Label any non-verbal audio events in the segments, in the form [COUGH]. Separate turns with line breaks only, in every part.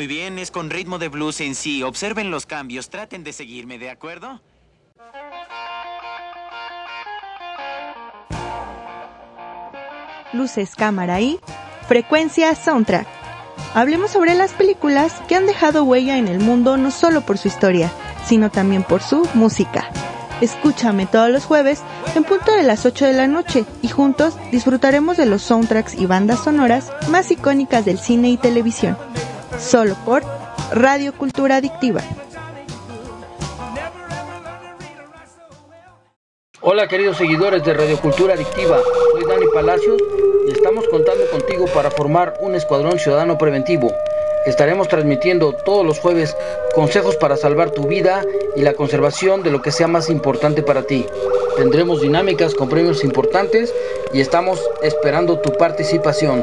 Muy bien, es con ritmo de blues en sí. Observen los cambios, traten de seguirme, ¿de acuerdo?
luces, cámara y frecuencia soundtrack. Hablemos sobre las películas que han dejado huella en el mundo no solo por su historia, sino también por su música. Escúchame todos los jueves en punto de las 8 de la noche y juntos disfrutaremos de los soundtracks y bandas sonoras más icónicas del cine y televisión. Solo por Radio Cultura Adictiva.
Hola queridos seguidores de Radio Cultura Adictiva, soy Dani Palacios y estamos contando contigo para formar un escuadrón ciudadano preventivo. Estaremos transmitiendo todos los jueves consejos para salvar tu vida y la conservación de lo que sea más importante para ti. Tendremos dinámicas con premios importantes y estamos esperando tu participación.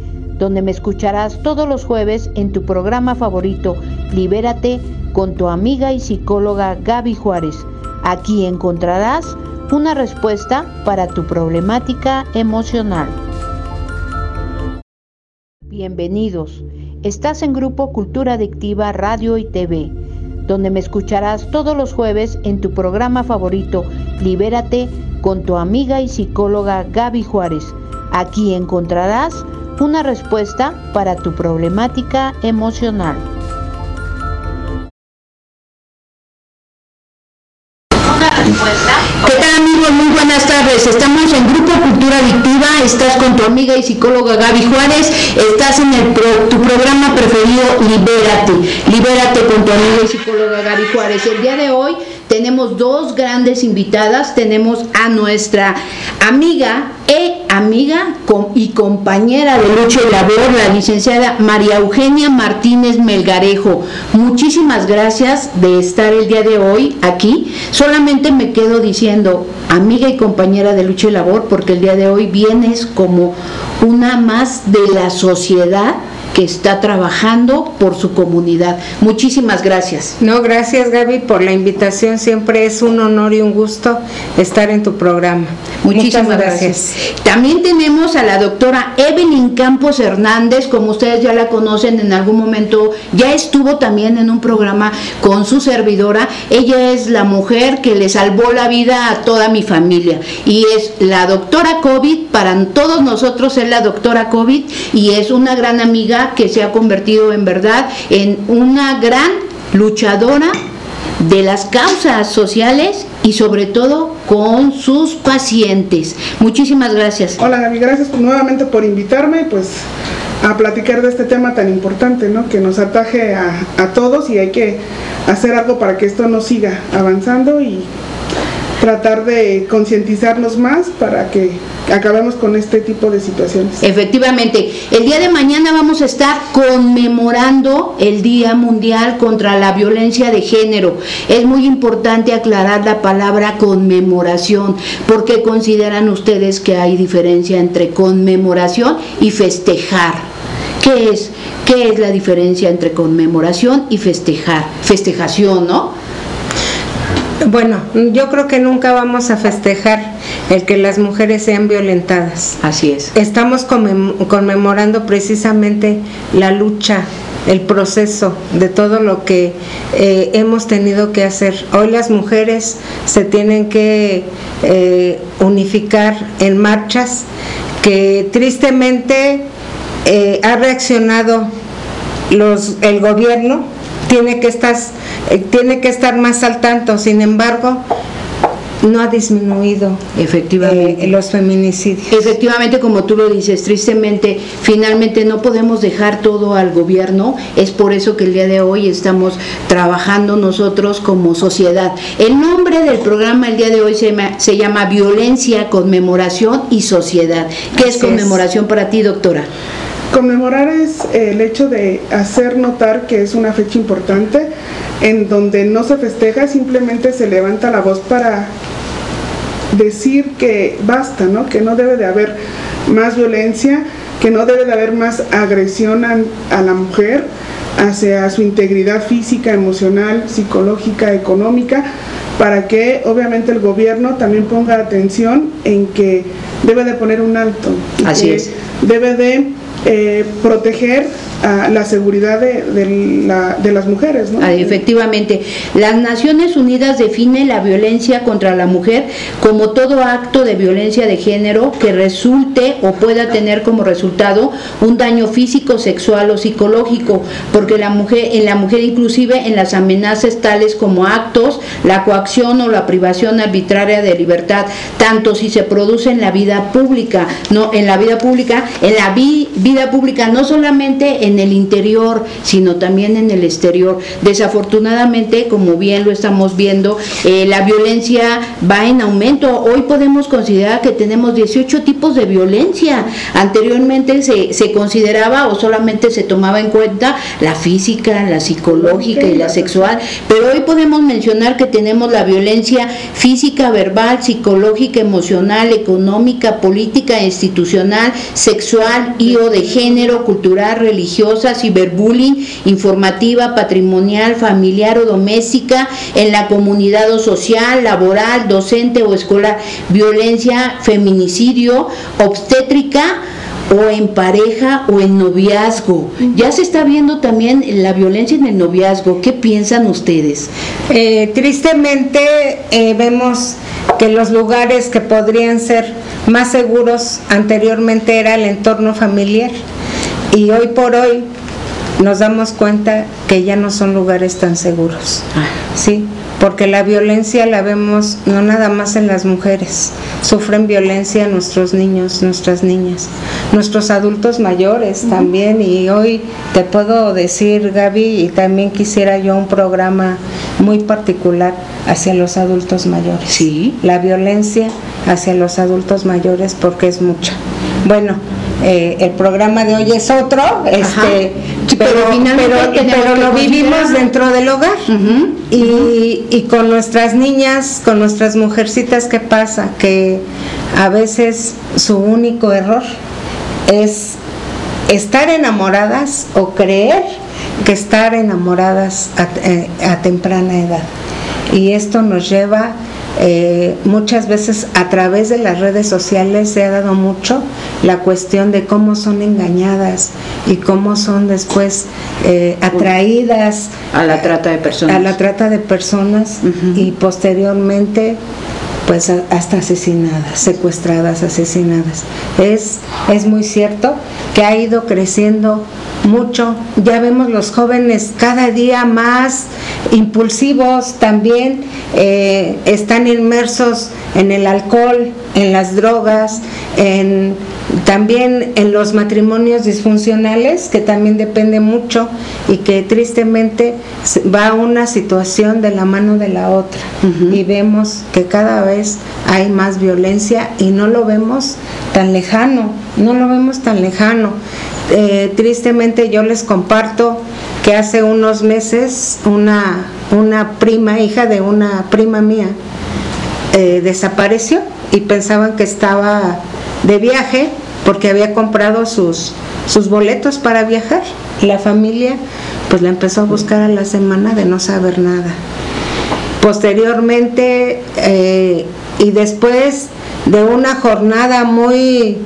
donde me escucharás todos los jueves en tu programa favorito, Libérate, con tu amiga y psicóloga Gaby Juárez. Aquí encontrarás una respuesta para tu problemática emocional. Bienvenidos. Estás en Grupo Cultura Adictiva Radio y TV, donde me escucharás todos los jueves en tu programa favorito, Libérate, con tu amiga y psicóloga Gaby Juárez. Aquí encontrarás una respuesta para tu problemática emocional.
¿Qué tal amigos? Muy buenas tardes. Estamos en Grupo Cultura Adictiva. Estás con tu amiga y psicóloga Gaby Juárez. Estás en el pro- tu programa preferido Libérate. Libérate con tu amiga y psicóloga Gaby Juárez. El día de hoy tenemos dos grandes invitadas. Tenemos a nuestra amiga e amiga y compañera de lucha y labor, la licenciada María Eugenia Martínez Melgarejo. Muchísimas gracias de estar el día de hoy aquí. Solamente me quedo diciendo, amiga y compañera de lucha y labor, porque el día de hoy vienes como una más de la sociedad que está trabajando por su comunidad. Muchísimas gracias.
No, gracias Gaby por la invitación. Siempre es un honor y un gusto estar en tu programa.
Muchísimas gracias. También tenemos a la doctora Evelyn Campos Hernández, como ustedes ya la conocen en algún momento, ya estuvo también en un programa con su servidora. Ella es la mujer que le salvó la vida a toda mi familia y es la doctora COVID, para todos nosotros es la doctora COVID y es una gran amiga que se ha convertido en verdad en una gran luchadora de las causas sociales y sobre todo con sus pacientes. Muchísimas gracias.
Hola Gaby, gracias nuevamente por invitarme pues a platicar de este tema tan importante, ¿no? Que nos ataje a, a todos y hay que hacer algo para que esto no siga avanzando y tratar de concientizarnos más para que acabemos con este tipo de situaciones.
Efectivamente, el día de mañana vamos a estar conmemorando el Día Mundial contra la Violencia de Género. Es muy importante aclarar la palabra conmemoración, porque consideran ustedes que hay diferencia entre conmemoración y festejar. ¿Qué es? ¿Qué es la diferencia entre conmemoración y festejar? Festejación, ¿no?
Bueno, yo creo que nunca vamos a festejar el que las mujeres sean violentadas.
Así es.
Estamos conmemorando precisamente la lucha, el proceso de todo lo que eh, hemos tenido que hacer. Hoy las mujeres se tienen que eh, unificar en marchas que tristemente eh, ha reaccionado los, el gobierno tiene que estar, eh, tiene que estar más al tanto, sin embargo, no ha disminuido
efectivamente
eh, los feminicidios.
Efectivamente, como tú lo dices, tristemente, finalmente no podemos dejar todo al gobierno, es por eso que el día de hoy estamos trabajando nosotros como sociedad. El nombre del programa el día de hoy se llama, se llama Violencia, Conmemoración y Sociedad. ¿Qué es conmemoración para ti, doctora?
Conmemorar es el hecho de hacer notar que es una fecha importante en donde no se festeja, simplemente se levanta la voz para decir que basta, ¿no? que no debe de haber más violencia, que no debe de haber más agresión a, a la mujer hacia su integridad física, emocional, psicológica, económica, para que obviamente el gobierno también ponga atención en que debe de poner un alto.
Así es.
Debe de eh, proteger a la seguridad de, la, de, las mujeres.
Ah, efectivamente, las Naciones Unidas define la violencia contra la mujer como todo acto de violencia de género que resulte o pueda tener como resultado un daño físico, sexual o psicológico, porque la mujer, en la mujer inclusive en las amenazas tales como actos, la coacción o la privación arbitraria de libertad, tanto si se produce en la vida pública, no en la vida pública, en la vida pública, no solamente en el interior, sino también en el exterior. Desafortunadamente, como bien lo estamos viendo, eh, la violencia va en aumento. Hoy podemos considerar que tenemos 18 tipos de violencia. Anteriormente se, se consideraba o solamente se tomaba en cuenta la física, la psicológica y la sexual, pero hoy podemos mencionar que tenemos la violencia física, verbal, psicológica, emocional, económica, política, institucional, sexual y o de género, cultural, religiosa, ciberbullying, informativa, patrimonial, familiar o doméstica, en la comunidad o social, laboral, docente o escolar, violencia, feminicidio, obstétrica, o en pareja o en noviazgo. Ya se está viendo también la violencia en el noviazgo. ¿Qué piensan ustedes?
Eh, tristemente eh, vemos que los lugares que podrían ser más seguros anteriormente era el entorno familiar. Y hoy por hoy nos damos cuenta que ya no son lugares tan seguros. Ah. Sí, porque la violencia la vemos no nada más en las mujeres, sufren violencia nuestros niños, nuestras niñas, nuestros adultos mayores también y hoy te puedo decir Gaby y también quisiera yo un programa muy particular hacia los adultos mayores.
Sí.
La violencia hacia los adultos mayores porque es mucha. Bueno, eh, el programa de hoy es otro, este, pero, pero, lo vivimos dentro del hogar y, y, con nuestras niñas, con nuestras mujercitas, ¿qué pasa? Que a veces su único error es estar enamoradas o creer que estar enamoradas a, eh, a temprana edad. Y esto nos lleva eh, muchas veces a través de las redes sociales se ha dado mucho la cuestión de cómo son engañadas y cómo son después eh, atraídas
a la trata de personas.
a la trata de personas y posteriormente pues hasta asesinadas, secuestradas, asesinadas. Es, es muy cierto que ha ido creciendo mucho. Ya vemos los jóvenes cada día más impulsivos también, eh, están inmersos en el alcohol, en las drogas, en, también en los matrimonios disfuncionales, que también depende mucho y que tristemente va una situación de la mano de la otra. Y vemos que cada vez hay más violencia y no lo vemos tan lejano, no lo vemos tan lejano. Eh, tristemente yo les comparto que hace unos meses una, una prima, hija de una prima mía, eh, desapareció y pensaban que estaba de viaje porque había comprado sus, sus boletos para viajar. La familia pues la empezó a buscar a la semana de no saber nada. Posteriormente eh, y después de una jornada muy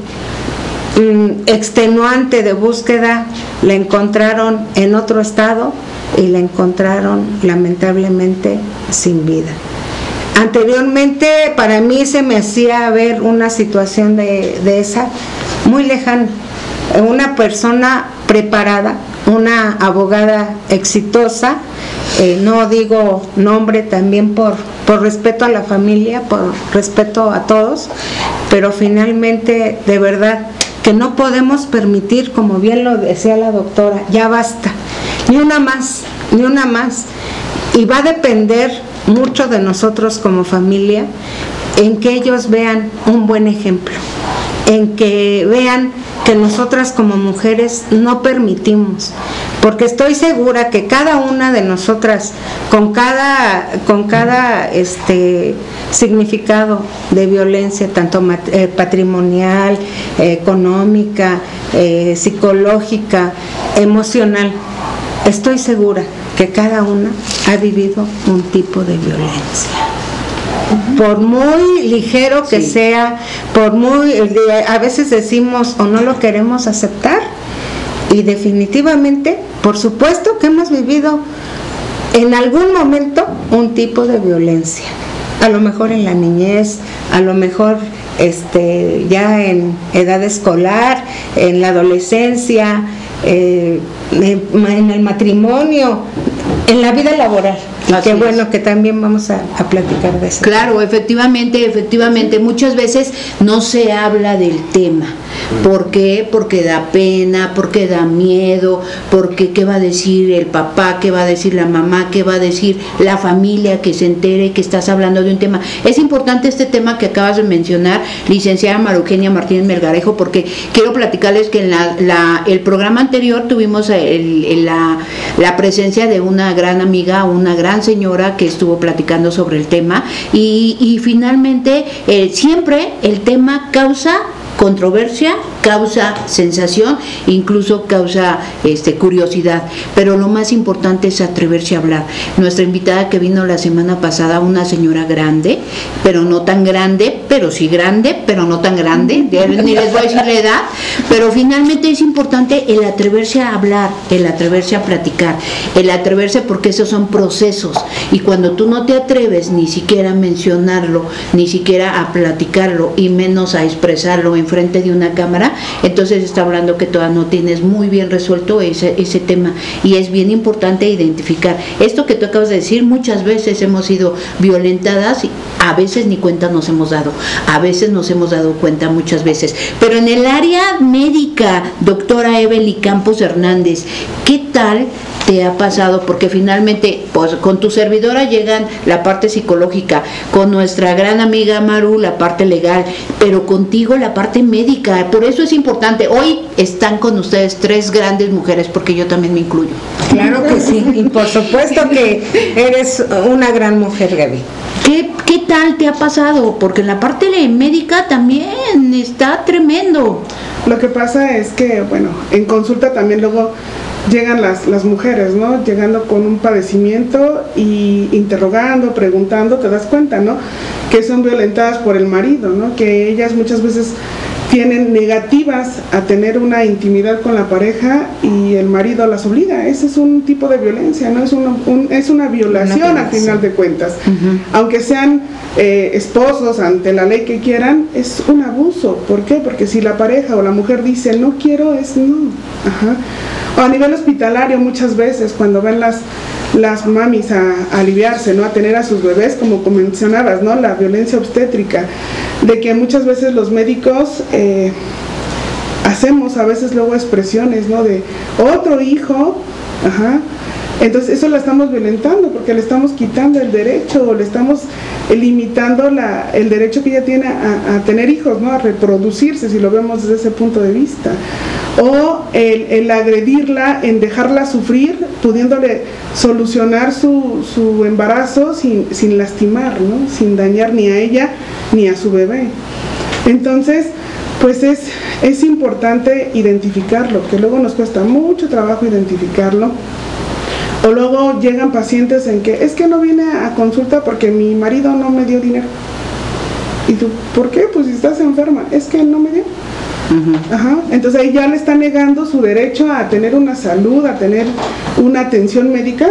Mm, extenuante de búsqueda, la encontraron en otro estado y la encontraron lamentablemente sin vida. Anteriormente para mí se me hacía ver una situación de, esa muy lejana. Una persona preparada, una abogada exitosa, eh, no digo nombre también por, por respeto a la familia, por respeto a todos, pero finalmente de verdad que no podemos permitir, como bien lo decía la doctora, ya basta, ni una más, ni una más. Y va a depender mucho de nosotros como familia en que ellos vean un buen ejemplo, en que vean que nosotras como mujeres no permitimos, porque estoy segura que cada una de nosotras con cada con cada este significado de violencia tanto eh, patrimonial, económica, eh, psicológica, emocional, estoy segura que cada una ha vivido un tipo de violencia. Por muy ligero que sea, por muy, a veces decimos o no lo queremos aceptar, y definitivamente, por supuesto que hemos vivido en algún momento un tipo de violencia. A lo mejor en la niñez, a lo mejor este, ya en edad escolar, en la adolescencia, eh, en el matrimonio, en la vida laboral. Qué bueno que también vamos a, platicar de eso.
Claro, efectivamente, efectivamente, muchas veces no se habla del tema. ¿Por qué? Porque da pena, porque da miedo, porque qué va a decir el papá, qué va a decir la mamá, qué va a decir la familia que se entere que estás hablando de un tema. Es importante este tema que acabas de mencionar, licenciada Marugenia Martínez Melgarejo, porque quiero platicarles que en la, el programa anterior tuvimos la, la presencia de una gran amiga, una gran señora que estuvo platicando sobre el tema y, finalmente eh, siempre el tema causa controversia, causa sensación, incluso causa este, curiosidad. Pero lo más importante es atreverse a hablar. Nuestra invitada que vino la semana pasada, una señora grande, pero no tan grande, pero sí grande, pero no tan grande, ni les voy a decir la edad, pero finalmente es importante el atreverse a hablar, el atreverse a platicar, el atreverse porque esos son procesos. Y cuando tú no te atreves ni siquiera a mencionarlo, ni siquiera a platicarlo, y menos a expresarlo en frente de una cámara, entonces está hablando que todavía no tienes muy bien resuelto ese, ese tema y es bien importante identificar. Esto que tú acabas de decir, muchas veces hemos sido violentadas y a veces ni cuenta nos hemos dado, a veces nos hemos dado cuenta muchas veces, pero en el área médica, doctora Evelyn Campos Hernández, ¿qué tal te ha pasado? Porque finalmente, pues con tu servidora llegan la parte psicológica, con nuestra gran amiga Maru la parte legal, pero contigo la parte médica. Por eso es importante. Hoy están con ustedes tres grandes mujeres, porque yo también me incluyo.
Claro que sí, y por supuesto que eres una gran mujer, Gaby.
¿Qué, ¿Qué tal te ha pasado? Porque en la parte médica también está tremendo.
Lo que pasa es que, bueno, en consulta también luego llegan las, las mujeres, ¿no? Llegando con un padecimiento y interrogando, preguntando, te das cuenta, ¿no? Que son violentadas por el marido, ¿no? Que ellas muchas veces tienen negativas a tener una intimidad con la pareja y el marido las obliga. Ese es un tipo de violencia, no es una, es una violación al final de cuentas. Aunque sean eh, esposos ante la ley que quieran, es un abuso. ¿Por qué? Porque si la pareja o la mujer dice no quiero, es no. O a nivel hospitalario muchas veces cuando ven las las mamis a, aliviarse, ¿no? A tener a sus bebés, como mencionabas, ¿no? La violencia obstétrica, de que muchas veces los médicos eh, hacemos a veces luego expresiones, ¿no? De otro hijo, entonces eso lo estamos violentando porque le estamos quitando el derecho o le estamos limitando la, el derecho que ella tiene a, tener hijos, ¿no? a reproducirse si lo vemos desde ese punto de vista. O el, agredirla, en dejarla sufrir, pudiéndole solucionar su, su embarazo sin, sin lastimar, ¿no? sin dañar ni a ella ni a su bebé. Entonces, pues es, es importante identificarlo, que luego nos cuesta mucho trabajo identificarlo o luego llegan pacientes en que es que no vine a consulta porque mi marido no me dio dinero. ¿Y tú por qué? Pues si estás enferma, es que no me dio. Ajá. Entonces ahí ya le está negando su derecho a tener una salud, a tener una atención médica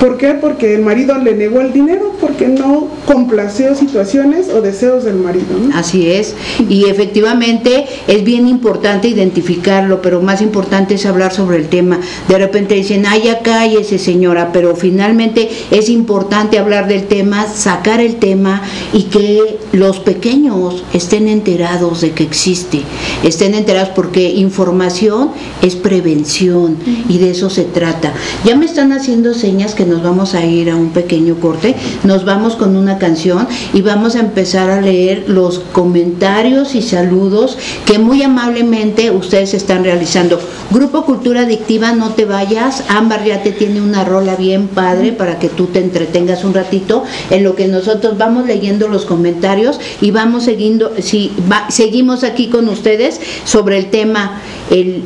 ¿Por qué? Porque el marido le negó el dinero, porque no complació situaciones o deseos del marido.
Así es, y efectivamente es bien importante identificarlo, pero más importante es hablar sobre el tema. De repente dicen, ay, ya cállese señora, pero finalmente es importante hablar del tema, sacar el tema y que los pequeños estén enterados de que existe, estén enterados porque información es prevención y de eso se trata. Ya me están haciendo señas que nos vamos a ir a un pequeño corte, nos vamos con una canción y vamos a empezar a leer los comentarios y saludos que muy amablemente ustedes están realizando. Grupo Cultura Adictiva, no te vayas, Ámbar ya te tiene una rola bien padre para que tú te entretengas un ratito. En lo que nosotros vamos leyendo los comentarios y vamos siguiendo, si seguimos aquí con ustedes sobre el tema el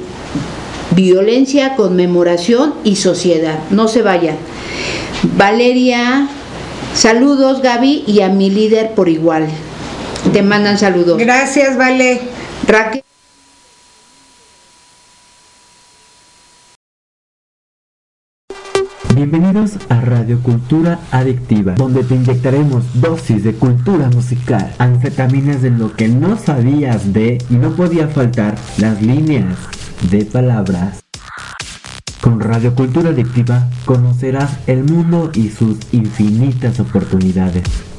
violencia, conmemoración y sociedad. No se vayan. Valeria, saludos Gaby y a mi líder por igual. Te mandan saludos.
Gracias, Vale.
Raquel.
Bienvenidos a Radio Cultura Adictiva, donde te inyectaremos dosis de cultura musical, anfetaminas de lo que no sabías de y no podía faltar las líneas de palabras. Con Radio Cultura Adictiva conocerás el mundo y sus infinitas oportunidades.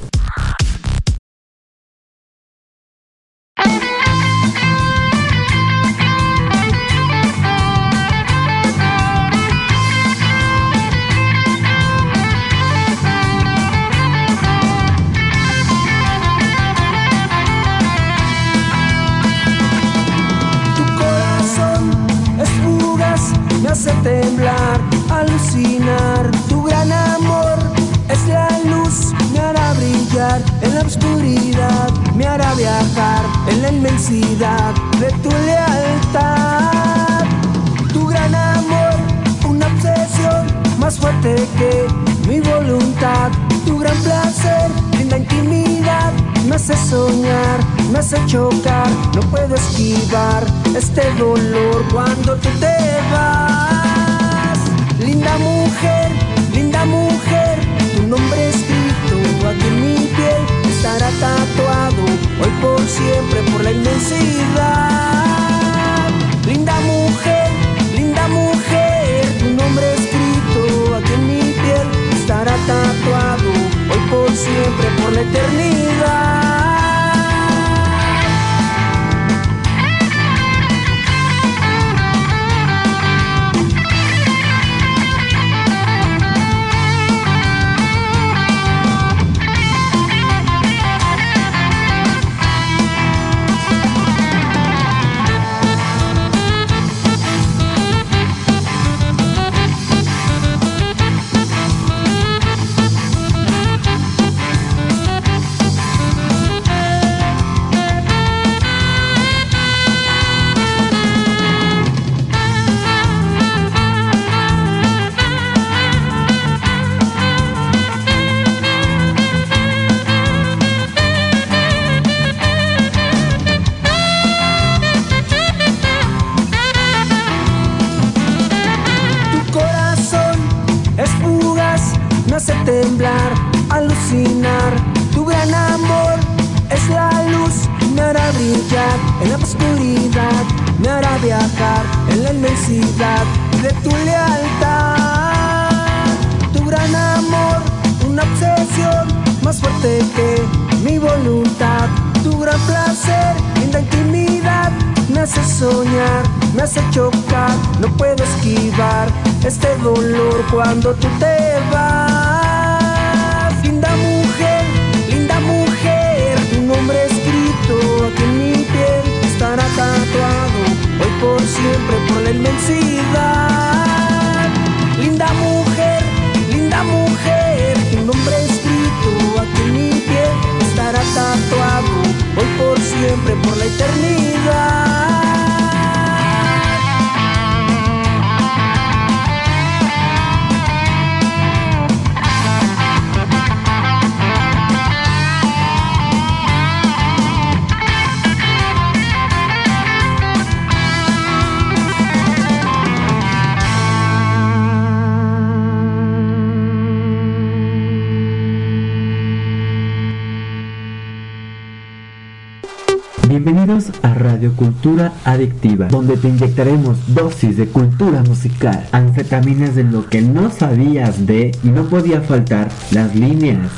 Bienvenidos a Radio Cultura Adictiva, donde te inyectaremos dosis de cultura musical, anfetaminas de lo que no sabías de y no podía faltar las líneas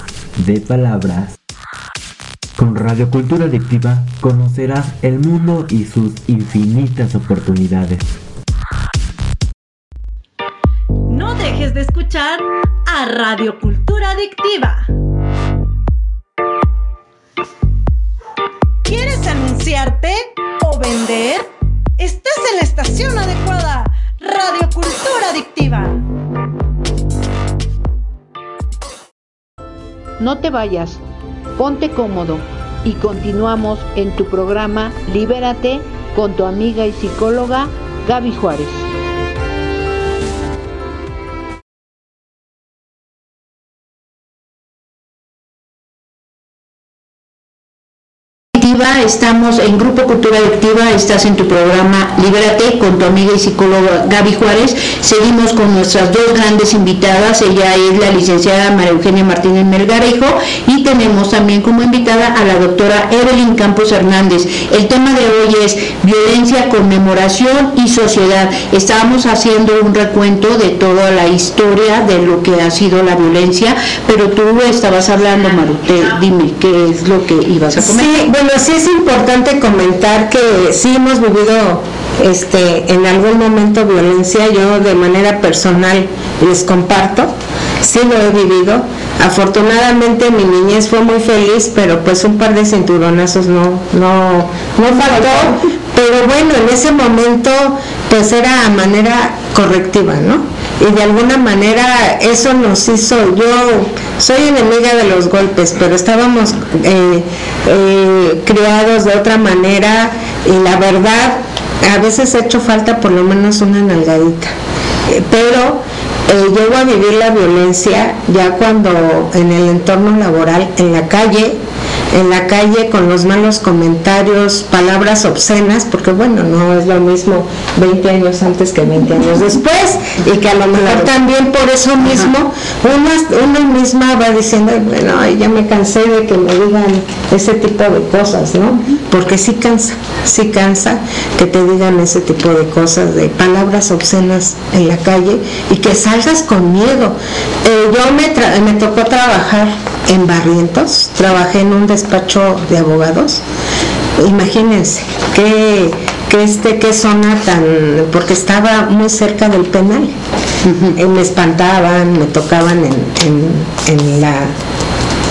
de palabras. Con Radio Cultura Adictiva conocerás el mundo y sus infinitas oportunidades.
No dejes de escuchar a Radio Cultura Adictiva. Anunciarte o vender? Estás en la estación adecuada. Radio Cultura Adictiva.
No te vayas, ponte cómodo y continuamos en tu programa Libérate con tu amiga y psicóloga Gaby Juárez. Estamos en Grupo Cultura Adictiva, estás en tu programa Libérate con tu amiga y psicóloga Gaby Juárez. Seguimos con nuestras dos grandes invitadas, ella es la licenciada María Eugenia Martínez Melgarejo y tenemos también como invitada a la doctora Evelyn Campos Hernández. El tema de hoy es violencia, conmemoración y sociedad. Estábamos haciendo un recuento de toda la historia de lo que ha sido la violencia, pero tú estabas hablando, Marute, dime qué es lo que ibas a comentar.
Sí, bueno, sí es importante comentar que sí hemos vivido este, en algún momento violencia, yo de manera personal les comparto, sí lo he vivido. Afortunadamente mi niñez fue muy feliz, pero pues un par de cinturonazos no, no, no faltó. Pero bueno, en ese momento pues era a manera correctiva, ¿no? Y de alguna manera eso nos hizo, yo soy enemiga de los golpes, pero estábamos eh, eh, criados de otra manera y la verdad a veces ha hecho falta por lo menos una nalgadita. Eh, pero eh, llego a vivir la violencia ya cuando en el entorno laboral, en la calle, en la calle con los malos comentarios, palabras obscenas, porque bueno, no es lo mismo 20 años antes que 20 años después, y que a lo mejor también por eso mismo una, una misma va diciendo, bueno, ya me cansé de que me digan ese tipo de cosas, ¿no? Porque sí cansa, sí cansa que te digan ese tipo de cosas, de palabras obscenas en la calle y que salgas con miedo. Eh, yo me, tra- me tocó trabajar en Barrientos, trabajé en un despacho de abogados. Imagínense qué, qué, este, qué zona tan, porque estaba muy cerca del penal. Eh, me espantaban, me tocaban en, en- en la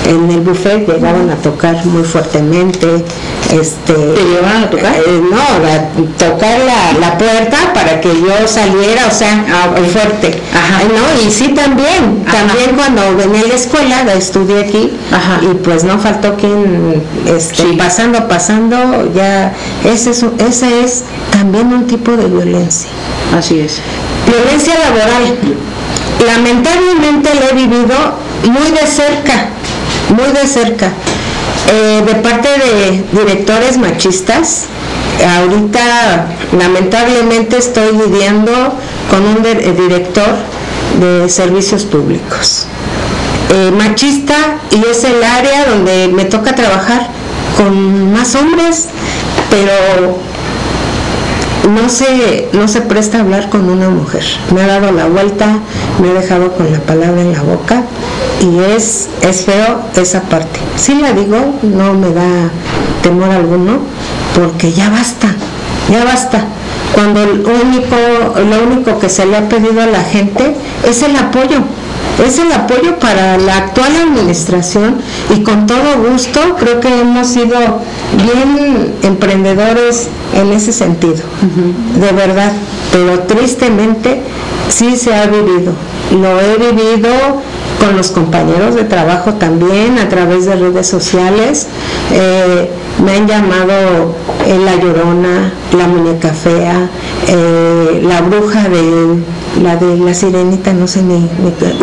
en el buffet llegaban a tocar muy fuertemente este
¿Te llevaban a tocar?
eh, no la- tocar la, la puerta para que yo saliera o sea muy fuerte
Ajá.
Eh, no y sí también
Ajá.
también cuando venía a la escuela la estudié aquí
Ajá.
y pues no faltó quien este,
Sí.
pasando pasando ya ese es ese es también un tipo de violencia
Así es.
Violencia laboral. Lamentablemente la he vivido muy de cerca, muy de cerca, Eh, de parte de directores machistas. Ahorita lamentablemente estoy lidiando con un eh, director de servicios públicos. Eh, machista y es el área donde me toca trabajar con más hombres pero no se, no se presta a hablar con una mujer. Me ha dado la vuelta, me ha dejado con la palabra en la boca y es, es feo esa parte. Si la digo, no me da temor alguno, porque ya basta, ya basta. Cuando el único, lo único que se le ha pedido a la gente es el apoyo, es el apoyo para la actual administración y con todo gusto creo que hemos sido bien emprendedores en ese sentido, de verdad, pero tristemente sí se ha vivido, lo he vivido con los compañeros de trabajo también a través de redes sociales. Eh, me han llamado eh, la llorona, la muñeca fea, eh, la bruja de la de la sirenita, no sé ni,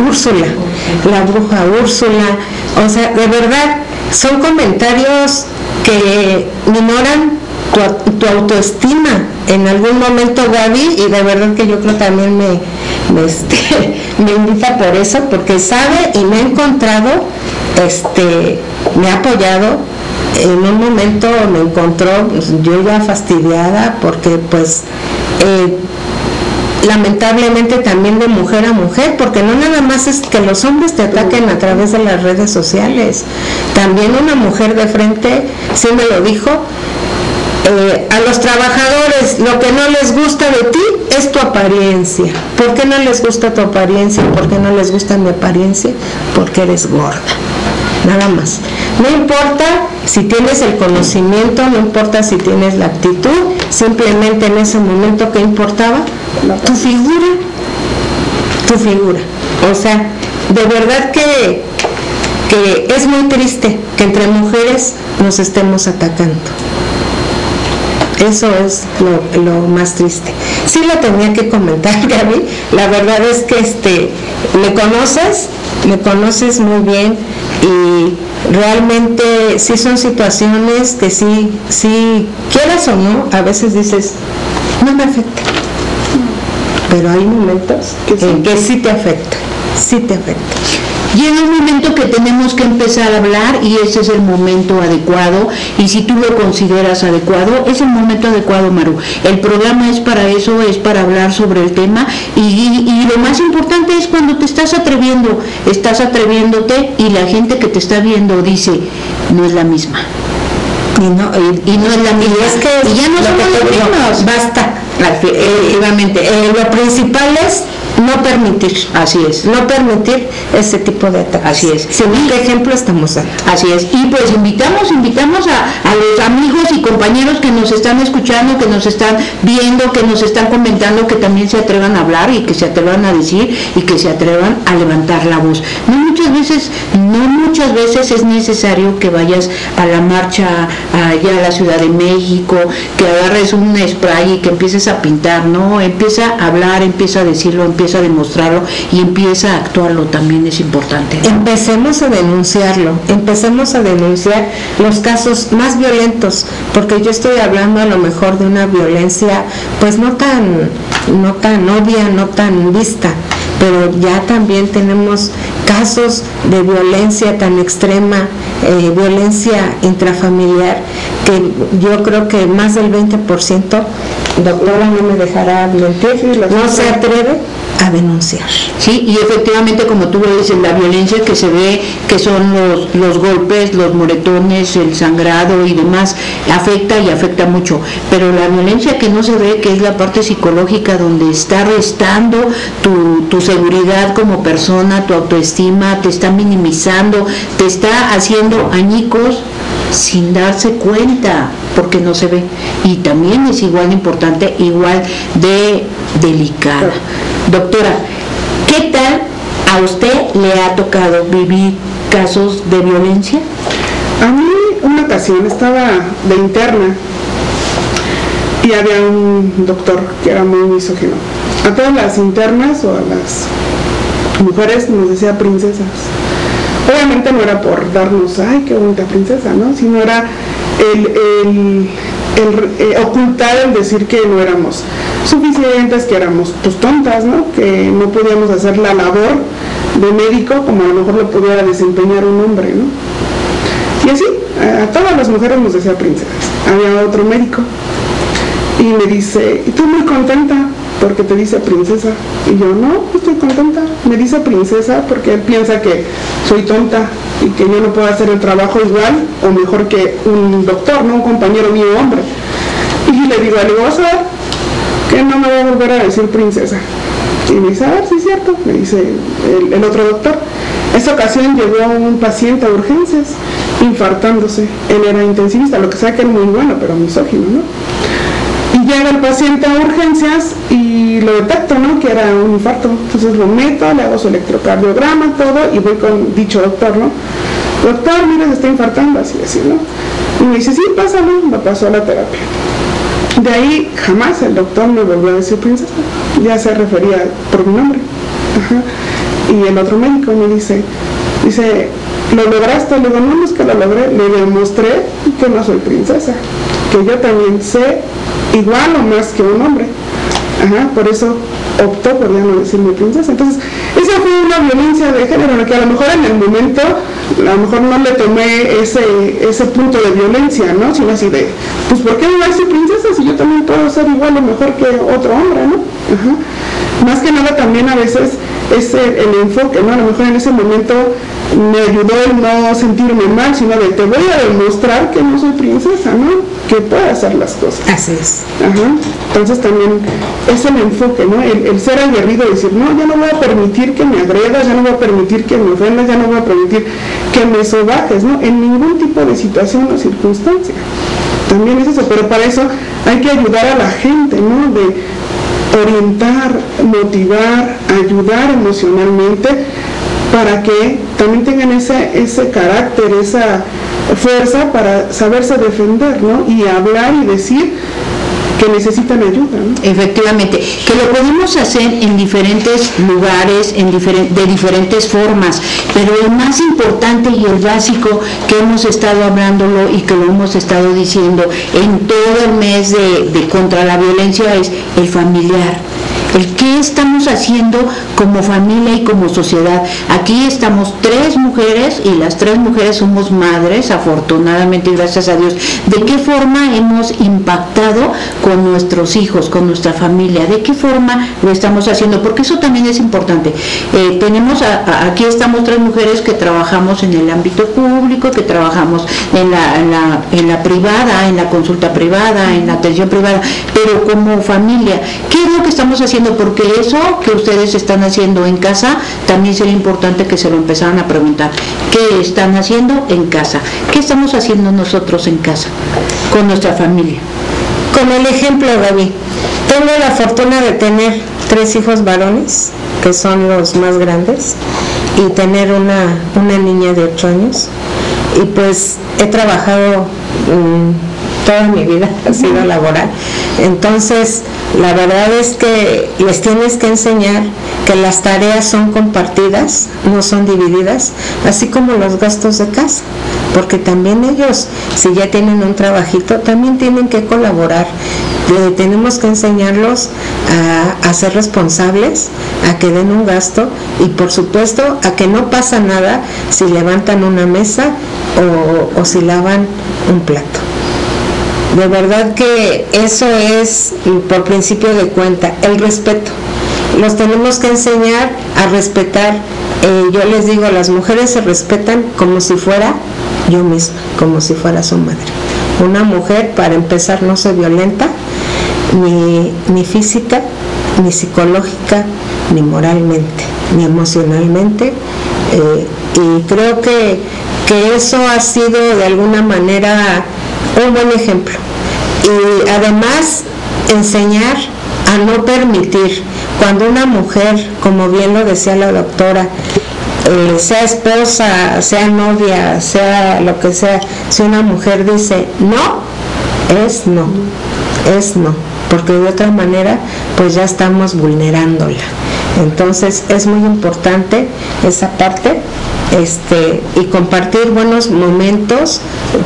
Úrsula, la bruja Úrsula, o sea, de verdad, son comentarios que minoran tu, autoestima en algún momento Gaby y de verdad que yo creo también me, este, [LAUGHS] me invita por eso porque sabe y me ha encontrado este me ha apoyado. En un momento me encontró pues, yo ya fastidiada porque pues eh, lamentablemente también de mujer a mujer, porque no nada más es que los hombres te ataquen a través de las redes sociales, también una mujer de frente sí me lo dijo, eh, a los trabajadores lo que no les gusta de ti es tu apariencia. ¿Por qué no les gusta tu apariencia? ¿Por qué no les gusta mi apariencia? Porque eres gorda. Nada más. No importa si tienes el conocimiento, no importa si tienes la actitud, simplemente en ese momento que importaba tu figura, tu figura. O sea, de verdad que, que es muy triste que entre mujeres nos estemos atacando. Eso es lo, más triste. Sí lo tenía que comentar, [LAUGHS] Gaby. La verdad es que este, me conoces, me conoces muy bien y realmente sí son situaciones que sí, sí, quieras o no, a veces dices, no me afecta. Pero hay momentos en que sí te afecta, sí te afecta.
Llega un momento que tenemos que empezar a hablar y ese es el momento adecuado y si tú lo consideras adecuado, es el momento adecuado, Maru. El programa es para eso, es para hablar sobre el tema y, lo más importante es cuando te estás atreviendo, estás atreviéndote y la gente que te está viendo dice, no es la misma.
Y no, y, no es la misma.
Y es que ya no somos los mismos.
Basta, efectivamente. Eh, lo principal es no permitir,
así es,
no permitir ese tipo de ataques.
Así es.
Según qué ejemplo estamos dando.
Así es. Y pues invitamos, invitamos a, los amigos y compañeros que nos están escuchando, que nos están viendo, que nos están comentando, que también se atrevan a hablar y que se atrevan a decir y que se atrevan a levantar la voz. No muchas veces, no muchas veces es necesario que vayas a la marcha allá a la Ciudad de México, que agarres un spray y que empieces a pintar, no, empieza a hablar, empieza a decirlo, empieza a demostrarlo y empieza a actuarlo, también es importante.
Empecemos a denunciarlo, empecemos a denunciar los casos más violentos, porque yo estoy hablando a lo mejor de una violencia pues no tan, no tan obvia, no tan vista, pero ya también tenemos casos de violencia tan extrema, eh, violencia intrafamiliar, que yo creo que más del 20%, doctora no me dejará mentir, no se atreve a denunciar.
Sí, y efectivamente, como tú lo dices, la violencia que se ve, que son los, los golpes, los moretones, el sangrado y demás, afecta y afecta mucho. Pero la violencia que no se ve, que es la parte psicológica, donde está restando tu, tu seguridad como persona, tu autoestima, te está minimizando, te está haciendo añicos sin darse cuenta, porque no se ve. Y también es igual importante, igual de delicada. Doctora, ¿qué tal a usted le ha tocado vivir casos de violencia?
A mí una ocasión estaba de interna y había un doctor que era muy misógino. A todas las internas o a las mujeres nos decía princesas. Obviamente no era por darnos, ay, qué bonita princesa, ¿no? Sino era el, eh, ocultar el decir que no éramos suficientes, que éramos pues tontas, ¿no? Que no podíamos hacer la labor de médico como a lo mejor lo pudiera desempeñar un hombre, ¿no? Y así, a todas las mujeres nos decía princesas. Había otro médico y me dice, ¿y tú muy contenta? Porque te dice princesa. Y yo, no, estoy contenta. Me dice princesa porque él piensa que soy tonta y que yo no puedo hacer el trabajo igual o mejor que un doctor, no un compañero mío hombre. Y le digo, le vas a ver que no me va a volver a decir princesa. Y me dice, a ver, sí es cierto, me dice el, otro doctor. Esa ocasión llegó un paciente a urgencias infartándose. Él era intensivista, lo que sea que era muy bueno, pero misógino, ¿no? Y llega el paciente a urgencias y lo detecto, ¿no? Que era un infarto. Entonces lo meto, le hago su electrocardiograma, todo, y voy con dicho doctor, ¿no? Doctor, mira, se está infartando, así, así, ¿no? Y me dice, sí, pásalo, me pasó a la terapia. De ahí jamás el doctor me volvió a decir princesa, ya se refería por mi nombre. Ajá. Y el otro médico me dice, dice, ¿lo lograste? Le digo, no, es que lo logré, le demostré que no soy princesa, que yo también sé igual o más que un hombre. Ajá, por eso optó por ya no decirme princesa. Entonces, esa fue una violencia de género, que a lo mejor en el momento, a lo mejor no le tomé ese, ese punto de violencia, ¿no? Sino así de, pues ¿por qué me a decir princesa si yo también puedo ser igual o mejor que otro hombre, ¿no? Ajá. Más que nada también a veces es el, enfoque, ¿no? A lo mejor en ese momento me ayudó el no sentirme mal, sino de te voy a demostrar que no soy princesa, ¿no? Que puedo hacer las cosas.
Así es.
Ajá. Entonces también es el enfoque, ¿no? El, el ser aguerrido, decir, no, ya no voy a permitir que me agredas, ya no voy a permitir que me ofendas, ya no voy a permitir que me sobajes, ¿no? En ningún tipo de situación o circunstancia. También es eso, pero para eso hay que ayudar a la gente, ¿no? De orientar, motivar, ayudar emocionalmente para que también tengan ese, ese carácter, esa fuerza para saberse defender, ¿no? Y hablar y decir que necesitan ayuda. ¿no?
Efectivamente, que lo podemos hacer en diferentes lugares, en de diferentes formas, pero el más importante y el básico que hemos estado hablándolo y que lo hemos estado diciendo en todo el mes de, de contra la violencia es el familiar. El qué estamos haciendo como familia y como sociedad. Aquí estamos tres mujeres y las tres mujeres somos madres, afortunadamente gracias a Dios. ¿De qué forma hemos impactado con nuestros hijos, con nuestra familia? ¿De qué forma lo estamos haciendo? Porque eso también es importante. Eh, tenemos a- aquí estamos tres mujeres que trabajamos en el ámbito público, que trabajamos en la, en la privada, en la consulta privada, en la atención privada, pero como familia, ¿qué es lo que estamos haciendo? Porque eso que ustedes están haciendo en casa, también sería importante que se lo empezaran a preguntar. ¿Qué están haciendo en casa? ¿Qué estamos haciendo nosotros en casa con nuestra familia?
Con el ejemplo, Gaby, tengo la fortuna de tener tres hijos varones, que son los más grandes, y tener una, una niña de 8 años. Y pues he trabajado mm, toda mi vida, [LAUGHS] ha sido laboral. Entonces, la verdad es que les tienes que enseñar que las tareas son compartidas, no son divididas, así como los gastos de casa, porque también ellos, si ya tienen un trabajito, también tienen que colaborar. Tenemos que enseñarlos a, a ser responsables, a que den un gasto y por supuesto a que no pasa nada si levantan una mesa o, o si lavan un plato. De verdad que eso es, por principio de cuenta, el respeto. Los tenemos que enseñar a respetar. Eh, yo les digo, las mujeres se respetan como si fuera yo misma, como si fuera su madre. Una mujer, para empezar, no se violenta, ni, ni física, ni psicológica, ni moralmente, ni emocionalmente. Eh, y creo que, que eso ha sido de alguna manera un buen ejemplo. Y además enseñar a no permitir cuando una mujer, como bien lo decía la doctora, eh, sea esposa, sea novia, sea lo que sea, si una mujer dice no, es no, es no, porque de otra manera pues ya estamos vulnerándola. Entonces es muy importante esa parte este, y compartir buenos momentos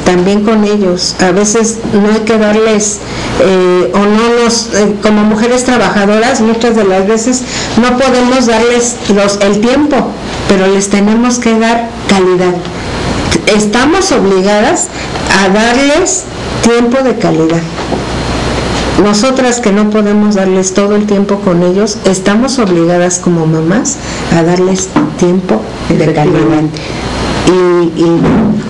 también con ellos. A veces no hay que darles, eh, o no nos, eh, como mujeres trabajadoras, muchas de las veces no podemos darles los, el tiempo, pero les tenemos que dar calidad. estamos obligadas a darles tiempo de calidad. Nosotras que no podemos darles todo el tiempo con ellos, estamos obligadas como mamás a darles tiempo de calidad. Y, y,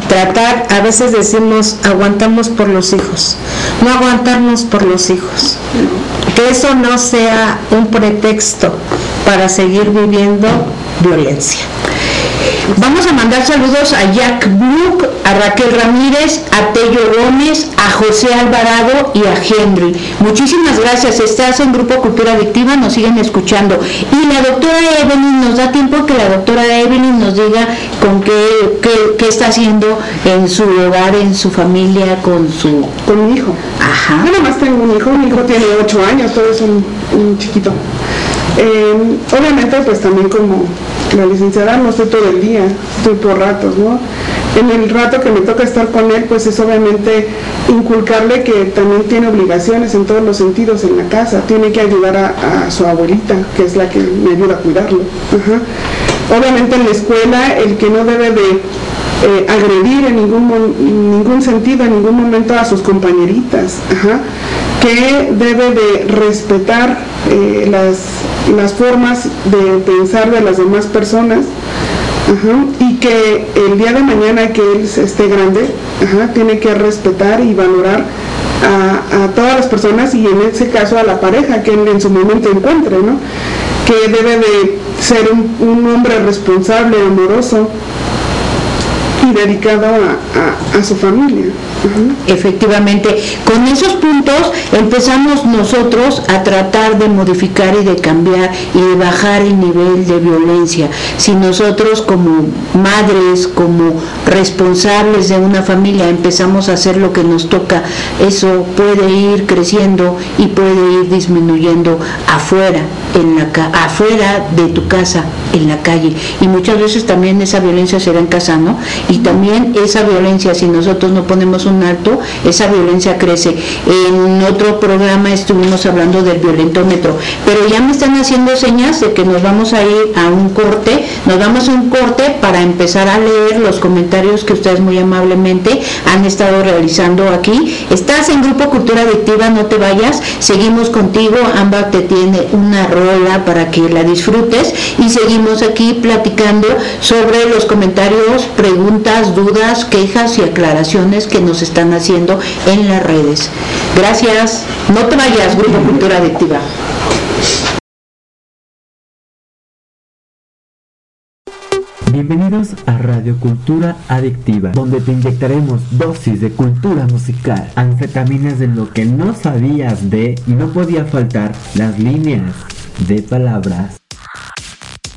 tratar, a veces decimos, aguantamos por los hijos, no aguantarnos por los hijos. Que eso no sea un pretexto para seguir viviendo violencia.
Vamos a mandar saludos a Jack Brook, a Raquel Ramírez, a Tello Gómez, a José Alvarado y a Henry. Muchísimas gracias. Estás en Grupo Cultura Adictiva, nos siguen escuchando. Y la doctora Evelyn, nos da tiempo que la doctora Evelyn nos diga con qué, qué, está haciendo en su hogar, en su familia, con su...
Con mi hijo. Ajá. Yo nada más tengo un hijo, mi hijo tiene ocho años, todo es un, un chiquito. Eh, obviamente, pues también como la licenciada no estoy todo el día, estoy por ratos, ¿no? En el rato que me toca estar con él, pues es obviamente inculcarle que también tiene obligaciones en todos los sentidos en la casa, tiene que ayudar a, su abuelita, que es la que me ayuda a cuidarlo. Obviamente en la escuela el que no debe de eh, agredir en ningún, ningún sentido, en ningún momento a sus compañeritas, que debe de respetar eh, las, las, formas de pensar de las demás personas y que el día de mañana que él esté grande, tiene que respetar y valorar a, todas las personas y en ese caso a la pareja que él en su momento encuentre, ¿no? que debe de ser un, un hombre responsable, amoroso, dedicado a, su familia.
Efectivamente, con esos puntos empezamos nosotros a tratar de modificar y de cambiar y de bajar el nivel de violencia. Si nosotros como madres, como responsables de una familia empezamos a hacer lo que nos toca, eso puede ir creciendo y puede ir disminuyendo afuera, en la afuera de tu casa, en la calle. Y muchas veces también esa violencia será en casa, ¿no? También esa violencia, si nosotros no ponemos un alto, esa violencia crece. En otro programa estuvimos hablando del violentómetro, pero ya me están haciendo señas de que nos vamos a ir a un corte, nos vamos a un corte para empezar a leer los comentarios que ustedes muy amablemente han estado realizando aquí. Estás en Grupo Cultura Adictiva, no te vayas, seguimos contigo, Amba te tiene una rola para que la disfrutes y seguimos aquí platicando sobre los comentarios, preguntas, dudas, quejas y aclaraciones que nos están haciendo en las redes. Gracias. No te vayas, Grupo Cultura Adictiva.
Bienvenidos a Radio Cultura Adictiva, donde te inyectaremos dosis de cultura musical, anfetaminas de lo que no sabías de y no podía faltar las líneas de palabras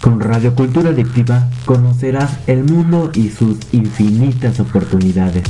con Radio Cultura Adictiva conocerás el mundo y sus infinitas oportunidades.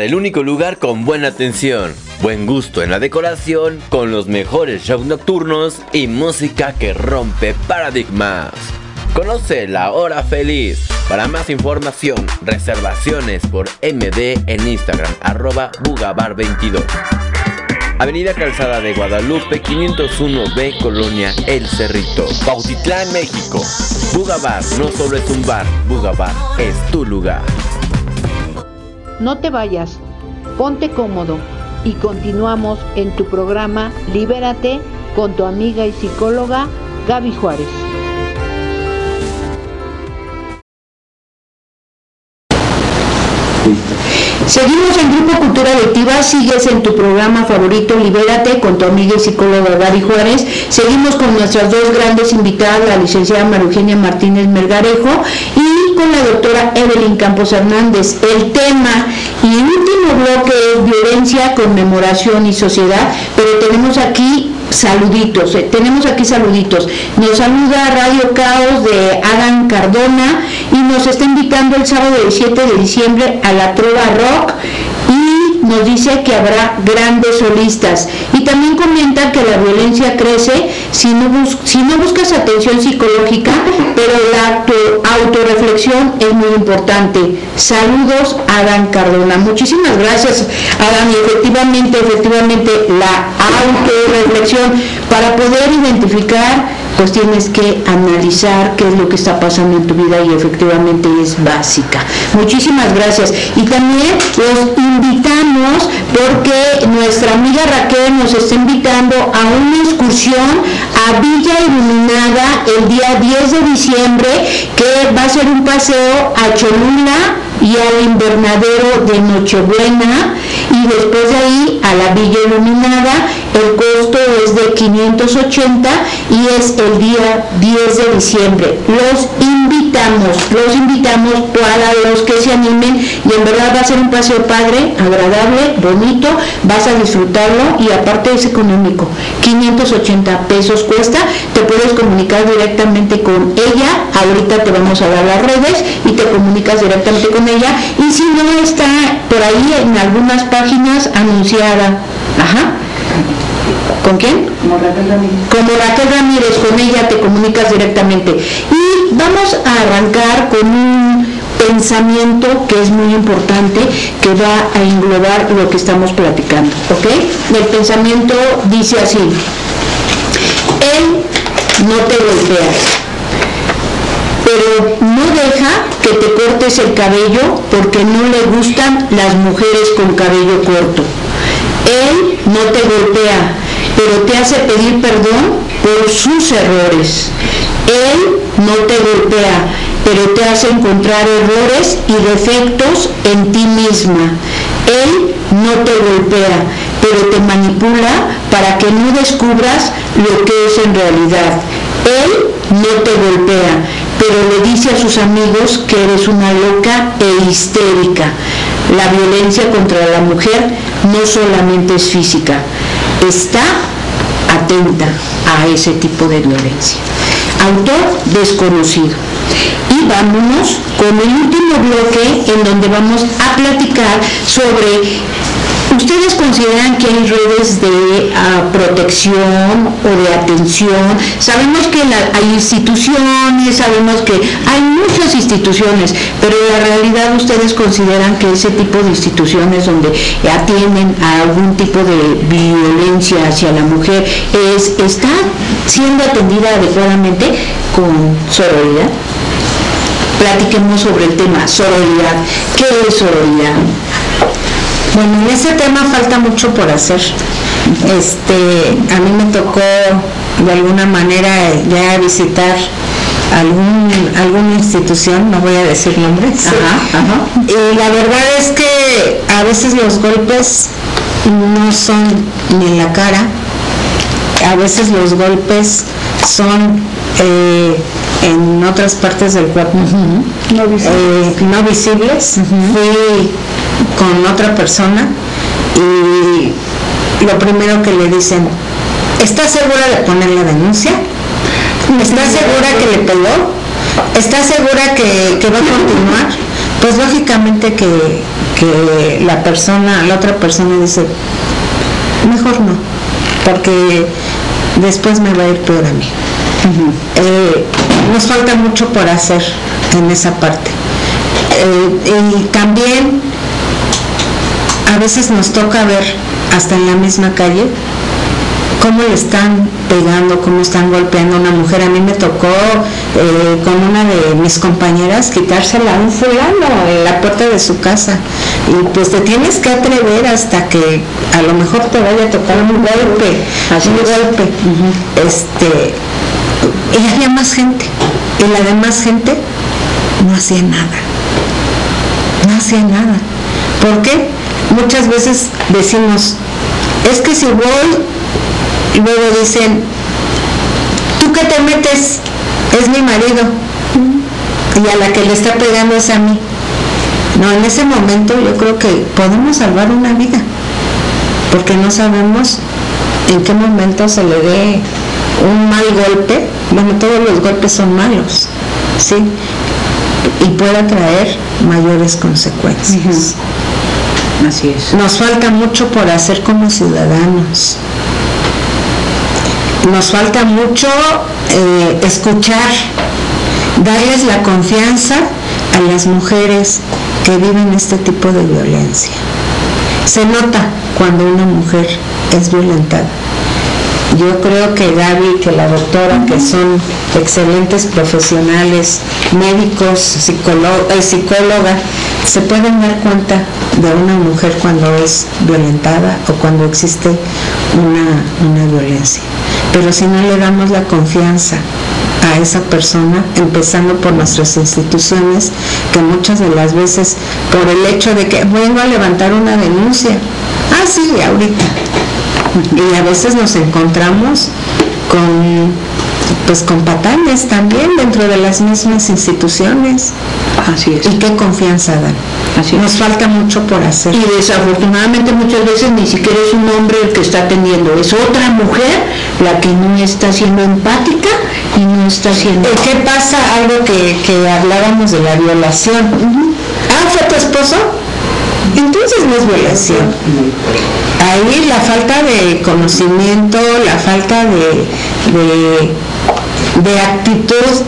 El único lugar con buena atención, buen gusto en la decoración, con los mejores shows nocturnos y música que rompe paradigmas. Conoce la hora feliz. Para más información, reservaciones por MD en Instagram, arroba bugabar22. Avenida Calzada de Guadalupe, 501B, Colonia El Cerrito, Pautitlán, México. Bugabar no solo es un bar, Bugabar es tu lugar.
No te vayas, ponte cómodo y continuamos en tu programa Libérate con tu amiga y psicóloga Gaby Juárez. Seguimos en Grupo Cultura Adictiva, sigues en tu programa favorito Libérate con tu amiga y psicóloga Gaby Juárez. Seguimos con nuestras dos grandes invitadas, la licenciada María Eugenia Martínez Melgarejo y con la doctora Evelyn Campos Hernández. El tema y último bloque es violencia, conmemoración y sociedad, pero tenemos aquí saluditos, eh, tenemos aquí saluditos. Nos saluda Radio Caos de Adam Cardona y nos está invitando el sábado 17 de diciembre a la Trova Rock nos dice que habrá grandes solistas. Y también comenta que la violencia crece si no, si no buscas atención psicológica, pero la autorreflexión es muy importante. Saludos, Adán Cardona. Muchísimas gracias, Adán. Y efectivamente, efectivamente, la autorreflexión para poder identificar pues tienes que analizar qué es lo que está pasando en tu vida y efectivamente es básica. Muchísimas gracias. Y también los invitamos porque nuestra amiga Raquel nos está invitando a una excursión a Villa Iluminada el día 10 de diciembre, que va a ser un paseo a Cholula y al invernadero de Nochebuena y después de ahí a la Villa Iluminada el costo es de 580 y es el día 10 de diciembre. Los invitamos, los invitamos para los que se animen y en verdad va a ser un paseo padre, agradable, bonito, vas a disfrutarlo y aparte es económico. 580 pesos cuesta, te puedes comunicar directamente con ella, ahorita te vamos a dar las redes y te comunicas directamente con ella y si no está por ahí en algunas páginas anunciada. Ajá. ¿Con quién?
Como Raquel Ramírez.
Como Raquel Ramírez, con ella te comunicas directamente. Y vamos a arrancar con un pensamiento que es muy importante, que va a englobar lo que estamos platicando. ¿Ok? El pensamiento dice así, él no te golpea, pero no deja que te cortes el cabello porque no le gustan las mujeres con cabello corto. No te golpea, pero te hace pedir perdón por sus errores. Él no te golpea, pero te hace encontrar errores y defectos en ti misma. Él no te golpea, pero te manipula para que no descubras lo que es en realidad. Él no te golpea, pero le dice a sus amigos que eres una loca e histérica. La violencia contra la mujer no solamente es física, está atenta a ese tipo de violencia. Autor desconocido. Y vámonos con el último bloque en donde vamos a platicar sobre ¿Ustedes consideran que hay redes de ah, protección o de atención? Sabemos que hay instituciones, sabemos que hay muchas instituciones, pero en la realidad ustedes consideran que ese tipo de instituciones donde atienden a algún tipo de violencia hacia la mujer es, está siendo atendida adecuadamente con sororidad? Platiquemos sobre el tema sororidad. ¿Qué es sororidad?
Bueno, en ese tema falta mucho por hacer. Este, a mí me tocó de alguna manera ya visitar algún, alguna institución, no voy a decir nombres. Y la verdad es que a veces los golpes no son ni en la cara, a veces los golpes son eh, en otras partes del cuerpo. No visibles, eh, fui con otra persona y lo primero que le dicen, ¿estás segura de poner la denuncia? ¿Estás segura que le pegó? ¿Estás segura que, va a continuar? Pues lógicamente que, la persona, la otra persona dice, mejor no, porque después me va a ir peor a mí. Eh, nos falta mucho por hacer en esa parte. Eh, y también a veces nos toca ver hasta en la misma calle cómo le están pegando, cómo están golpeando a una mujer. A mí me tocó eh, con una de mis compañeras quitársela a un fulano en la puerta de su casa. Y pues te tienes que atrever hasta que a lo mejor te vaya a tocar un golpe, un golpe. Este, y había más gente. Y la demás gente no hacía nada. No hacía nada. ¿Por qué? Muchas veces decimos, es que si voy y luego dicen, ¿tú qué te metes? Es mi marido. Y a la que le está pegando es a mí. No, en ese momento yo creo que podemos salvar una vida, porque no sabemos en qué momento se le dé un mal golpe. Bueno, todos los golpes son malos, ¿sí? Y pueda traer mayores consecuencias.
Así es.
Nos falta mucho por hacer como ciudadanos nos falta mucho eh, escuchar, darles la confianza a las mujeres que viven este tipo de violencia. Se nota cuando una mujer es violentada. Yo creo que Gaby, que la doctora, que son excelentes profesionales, médicos, eh, psicóloga, se pueden dar cuenta de una mujer cuando es violentada o cuando existe una, una violencia. Pero si no le damos la confianza a esa persona, empezando por nuestras instituciones, que muchas de las veces por el hecho de que vengo a levantar una denuncia, ah sí, ahorita, y a veces nos encontramos con pues con patanes también dentro de las mismas instituciones.
Así es.
¿Y qué confianza dan? Así Nos falta mucho por hacer.
Y desafortunadamente muchas veces ni siquiera es un hombre el que está atendiendo, es otra mujer la que no está siendo empática y no está siendo...
¿Qué pasa? Algo que, hablábamos de la violación. Ah, ¿fue tu esposo? Entonces no es violación. Ahí la falta de conocimiento, la falta de de actitud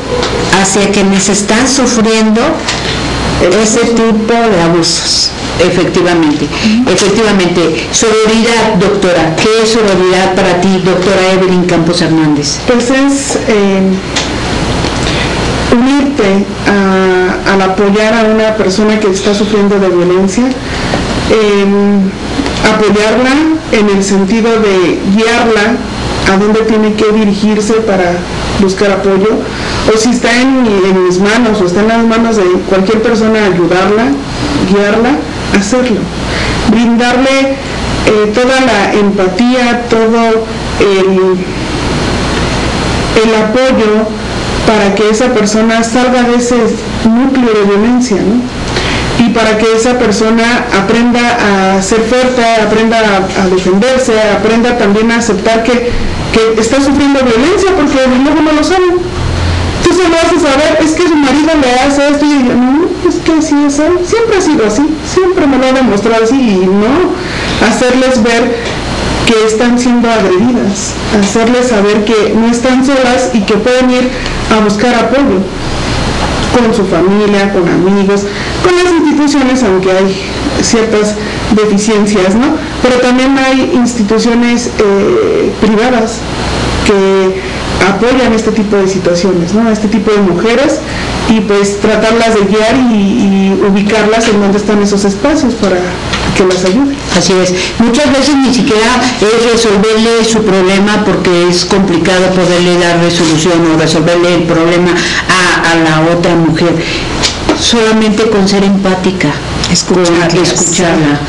hacia quienes están sufriendo ese tipo de abusos.
Efectivamente, efectivamente. Sororidad, doctora. ¿Qué es sororidad para ti, doctora Evelyn Campos Hernández?
Pues es eh, unirte al apoyar a una persona que está sufriendo de violencia, em, apoyarla en el sentido de guiarla a dónde tiene que dirigirse para buscar apoyo, o si está en, mis manos o está en las manos de cualquier persona, ayudarla, guiarla, hacerlo. Brindarle eh, toda la empatía, todo el, el, apoyo para que esa persona salga de ese núcleo de violencia, y para que esa persona aprenda a ser fuerte, aprenda a, defenderse, aprenda también a aceptar que, está sufriendo violencia, porque luego no lo saben. Tú se lo haces saber, es que su marido le hace esto y yo, no, es que así es siempre ha sido así, siempre me lo ha demostrado así y no, hacerles ver que están siendo agredidas, hacerles saber que no están solas y que pueden ir a buscar apoyo con su familia, con amigos, con las instituciones, aunque hay ciertas deficiencias, ¿no? Pero también hay instituciones eh, privadas que apoyan este tipo de situaciones, ¿no? Este tipo de mujeres y pues tratarlas de guiar y, ubicarlas en donde están esos espacios para que las ayuden.
Así es. Muchas veces ni siquiera es resolverle su problema porque es complicado poderle dar resolución o resolverle el problema a, la otra mujer. Solamente con ser empática, escucharla, escucharla,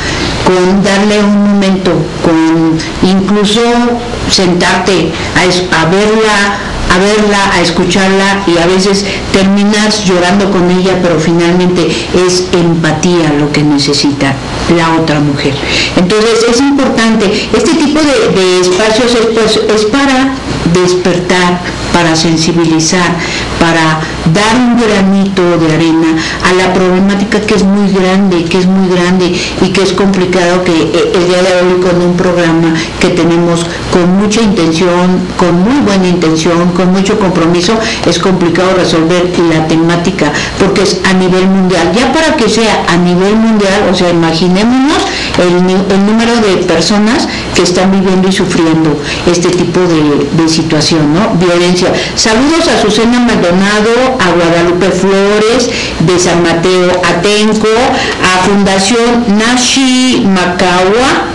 con darle un momento, con incluso sentarte a, a verla a verla, a escucharla y a veces terminas llorando con ella, pero finalmente es empatía lo que necesita la otra mujer. Entonces es importante, este tipo de, espacios es, pues, es para despertar, para sensibilizar, para dar un granito de arena a la problemática que es muy grande, que es muy grande y que es complicado que eh, el día de hoy con un programa que tenemos con mucha intención, con muy buena intención, con mucho compromiso, es complicado resolver la temática porque es a nivel mundial. Ya para que sea a nivel mundial, o sea, imaginémonos el, número de personas que están viviendo y sufriendo este tipo de, situación, ¿no? Violencia. Saludos a Susana Maldonado, a Guadalupe Flores, de San Mateo Atenco, a Fundación Nashi Macagua,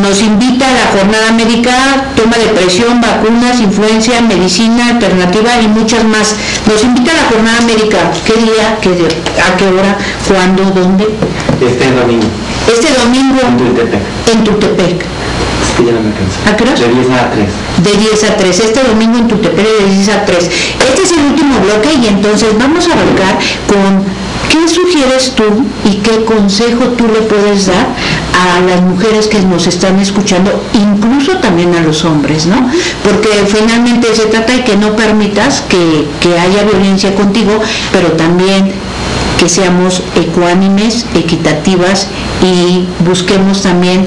nos invita a la jornada médica, toma de presión, vacunas, influencia, medicina alternativa y muchas más. Nos invita a la jornada médica. ¿Qué día? Qué ¿A qué hora? ¿Cuándo? ¿Dónde?
Este domingo.
Este domingo.
En Tultepec.
En Tultepec.
Es que ya no me.
¿A qué hora?
De 10 a 3.
De 10 a 3. Este domingo en Tultepec de 10 a 3. Este es el último bloque y entonces vamos a arrancar con ¿Qué sugieres tú y qué consejo tú le puedes dar a las mujeres que nos están escuchando, incluso también a los hombres, ¿no? Porque finalmente se trata de que no permitas que, que haya violencia contigo, pero también seamos ecuánimes, equitativas y busquemos también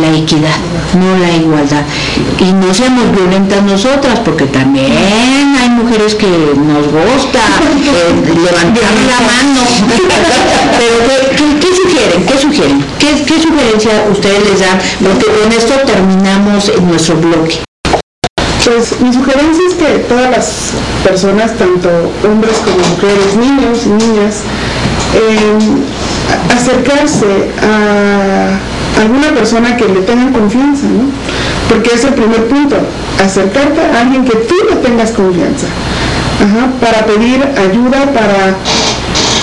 la equidad, no la igualdad. Y no seamos violentas nosotras, porque también hay mujeres que nos gusta eh, levantar la mano. [LAUGHS] Pero ¿qué, sugieren? ¿Qué sugieren? ¿Qué, ¿Qué sugerencia ustedes les dan? Porque con esto terminamos nuestro bloque.
Pues mi sugerencia es que todas las personas, tanto hombres como mujeres, niños y niñas, eh, acercarse a alguna persona que le tengan confianza, ¿no? Porque es el primer punto, acercarte a alguien que tú le tengas confianza, para pedir ayuda, para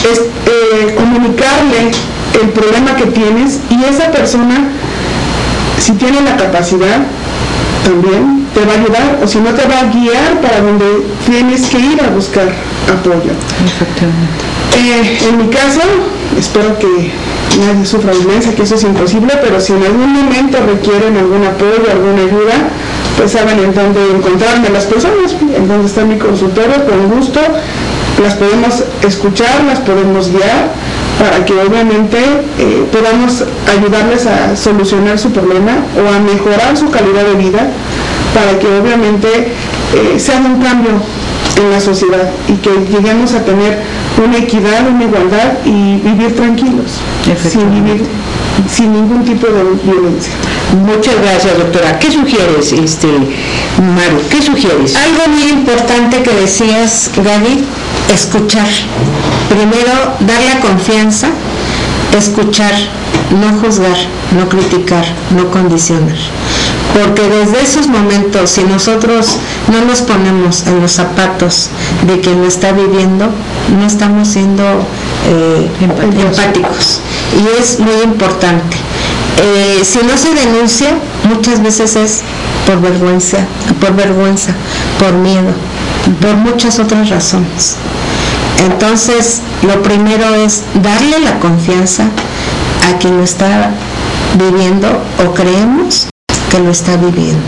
eh, comunicarle el problema que tienes y esa persona, si tiene la capacidad, también te va a ayudar o si no te va a guiar para donde tienes que ir a buscar apoyo.
Efectivamente.
Eh, en mi caso, espero que nadie sufra violencia, que eso es imposible, pero si en algún momento requieren algún apoyo, alguna ayuda, pues saben en dónde encontrarme las personas, en dónde está mi consultorio, con gusto, las podemos escuchar, las podemos guiar para que obviamente eh, podamos ayudarles a solucionar su problema o a mejorar su calidad de vida, para que obviamente eh, se haga un cambio en la sociedad y que lleguemos a tener una equidad, una igualdad y vivir tranquilos, sin vivir sin ningún tipo de violencia.
Muchas gracias, doctora. ¿Qué sugieres, este, Maru? ¿Qué sugieres?
Algo muy importante que decías, Gaby, escuchar. Primero, dar la confianza, escuchar, no juzgar, no criticar, no condicionar porque desde esos momentos, si nosotros no nos ponemos en los zapatos de quien lo está viviendo, no estamos siendo eh, empáticos. Y es muy importante. Eh, si no se denuncia, muchas veces es por vergüenza, por vergüenza, por miedo, por muchas otras razones. Entonces, lo primero es darle la confianza a quien lo está viviendo o creemos que lo está viviendo.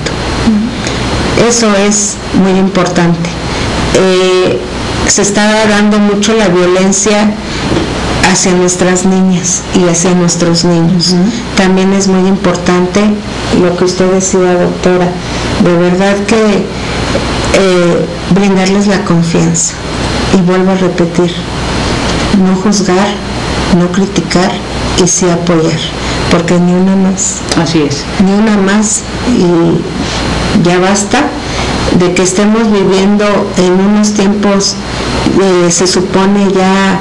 Eso es muy importante. Eh, se está dando mucho la violencia hacia nuestras niñas y hacia nuestros niños. También es muy importante lo que usted decía, doctora, de verdad que eh, brindarles la confianza. Y vuelvo a repetir, no juzgar, no criticar y sí apoyar porque ni una más.
Así es.
Ni una más y ya basta de que estemos viviendo en unos tiempos, eh, se supone ya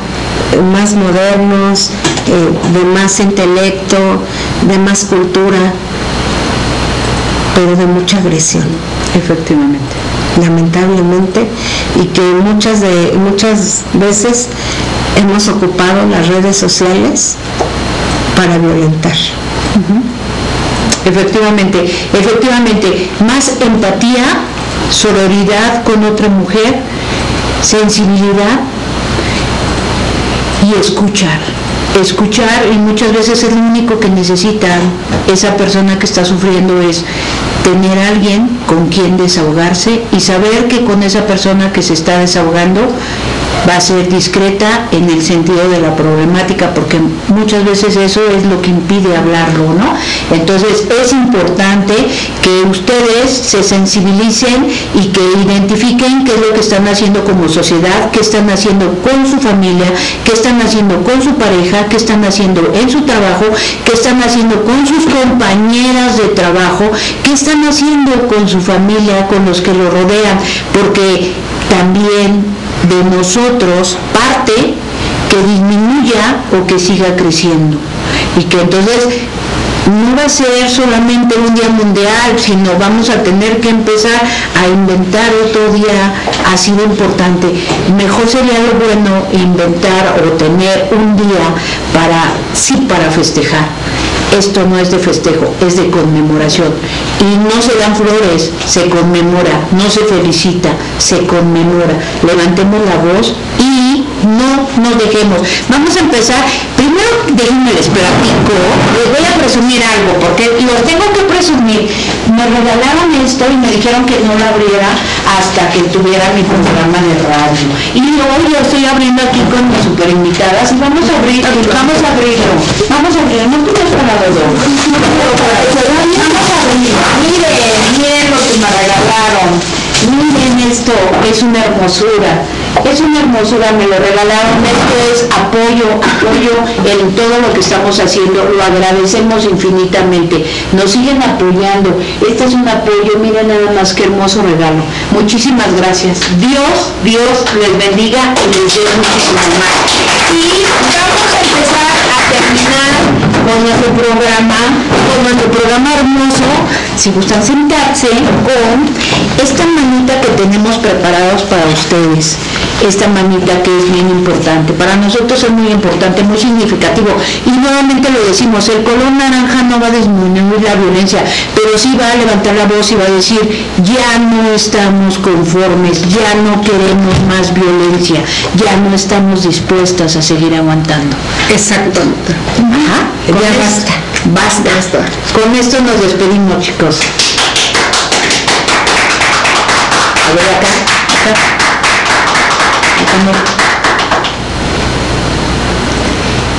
más modernos, eh, de más intelecto, de más cultura, pero de mucha agresión.
Efectivamente.
Lamentablemente, y que muchas, de, muchas veces hemos ocupado las redes sociales para violentar.
Efectivamente, efectivamente, más empatía sororidad con otra mujer, sensibilidad y escuchar. Escuchar y muchas veces es lo único que necesita esa persona que está sufriendo es tener alguien con quien desahogarse y saber que con esa persona que se está desahogando va a ser discreta en el sentido de la problemática, porque muchas veces eso es lo que impide hablarlo, ¿no? Entonces es importante que ustedes se sensibilicen y que identifiquen qué es lo que están haciendo como sociedad, qué están haciendo con su familia, qué están haciendo con su pareja, qué están haciendo en su trabajo, qué están haciendo con sus compañeras de trabajo, qué están haciendo con su familia, con los que lo rodean, porque también de nosotros parte que disminuya o que siga creciendo. Y que entonces no va a ser solamente un día mundial, sino vamos a tener que empezar a inventar otro día así de importante. Mejor sería lo bueno inventar o tener un día para, sí, para festejar esto no es de festejo, es de conmemoración. Y no se dan flores, se conmemora, no se felicita, se conmemora. Levantemos la voz y no nos dejemos. Vamos a empezar, primero déjenme les platico, les voy a presumir algo, porque los tengo que presumir. Me regalaron esto y me dijeron que no lo abriera hasta que tuviera mi programa de radio. Y hoy lo estoy abriendo aquí con mis super invitadas y vamos a abrir, vamos a abrirlo, vamos a abrirlo, no para Vamos a miren, miren lo que me regalaron. Miren esto, es una hermosura, es una hermosura, me lo regalaron, esto es apoyo, apoyo en todo lo que estamos haciendo, lo agradecemos infinitamente, nos siguen apoyando, este es un apoyo, miren nada más qué hermoso regalo, muchísimas gracias, Dios, Dios les bendiga y les dé muchísimo más. Y vamos a empezar a terminar con nuestro programa, con nuestro programa hermoso, si gustan sentarse, con esta manita que tenemos preparados para ustedes. Esta manita que es bien importante. Para nosotros es muy importante, muy significativo. Y nuevamente lo decimos, el color naranja no va a disminuir la violencia, pero sí va a levantar la voz y va a decir, ya no estamos conformes, ya no queremos más violencia, ya no estamos dispuestas a seguir aguantando.
Exacto.
Ajá. Ya basta. Basta. Basta. Con esto nos despedimos, chicos. A ver acá, acá.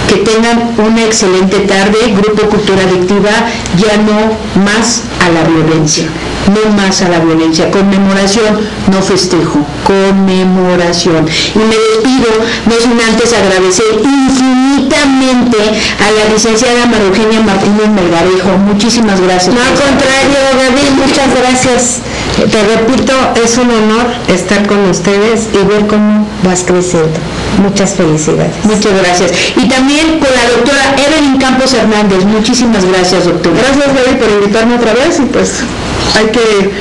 Que tengan una excelente tarde. Grupo Cultura Adictiva, ya no más a la violencia. No más a la violencia. Conmemoración, no festejo. Conmemoración. Y me despido, no sin antes agradecer infinitamente a la licenciada María Eugenia Martínez Melgarejo. Muchísimas gracias.
No, al contrario, Gaby, muchas gracias. Te repito, es un honor estar con ustedes y ver cómo vas creciendo. Muchas felicidades.
Muchas gracias. Y también con la doctora Evelyn Campos Hernández. Muchísimas gracias, doctora.
Gracias, Gaby, por invitarme otra vez y pues hay que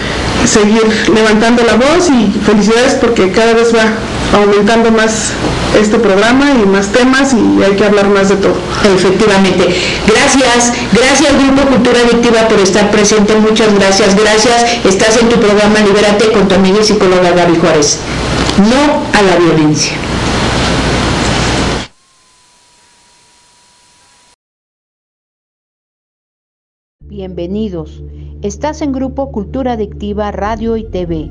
seguir levantando la voz y felicidades porque cada vez va aumentando más este programa y más temas y hay que hablar más de todo.
Efectivamente. Gracias, gracias Grupo Cultura Adictiva por estar presente, muchas gracias, gracias. Estás en tu programa Libérate con tu amiga y psicóloga Gaby Juárez. No a la violencia. Bienvenidos. Estás en Grupo Cultura Adictiva Radio y TV,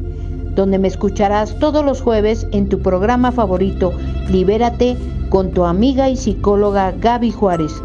donde me escucharás todos los jueves en tu programa favorito, Libérate, con tu amiga y psicóloga Gaby Juárez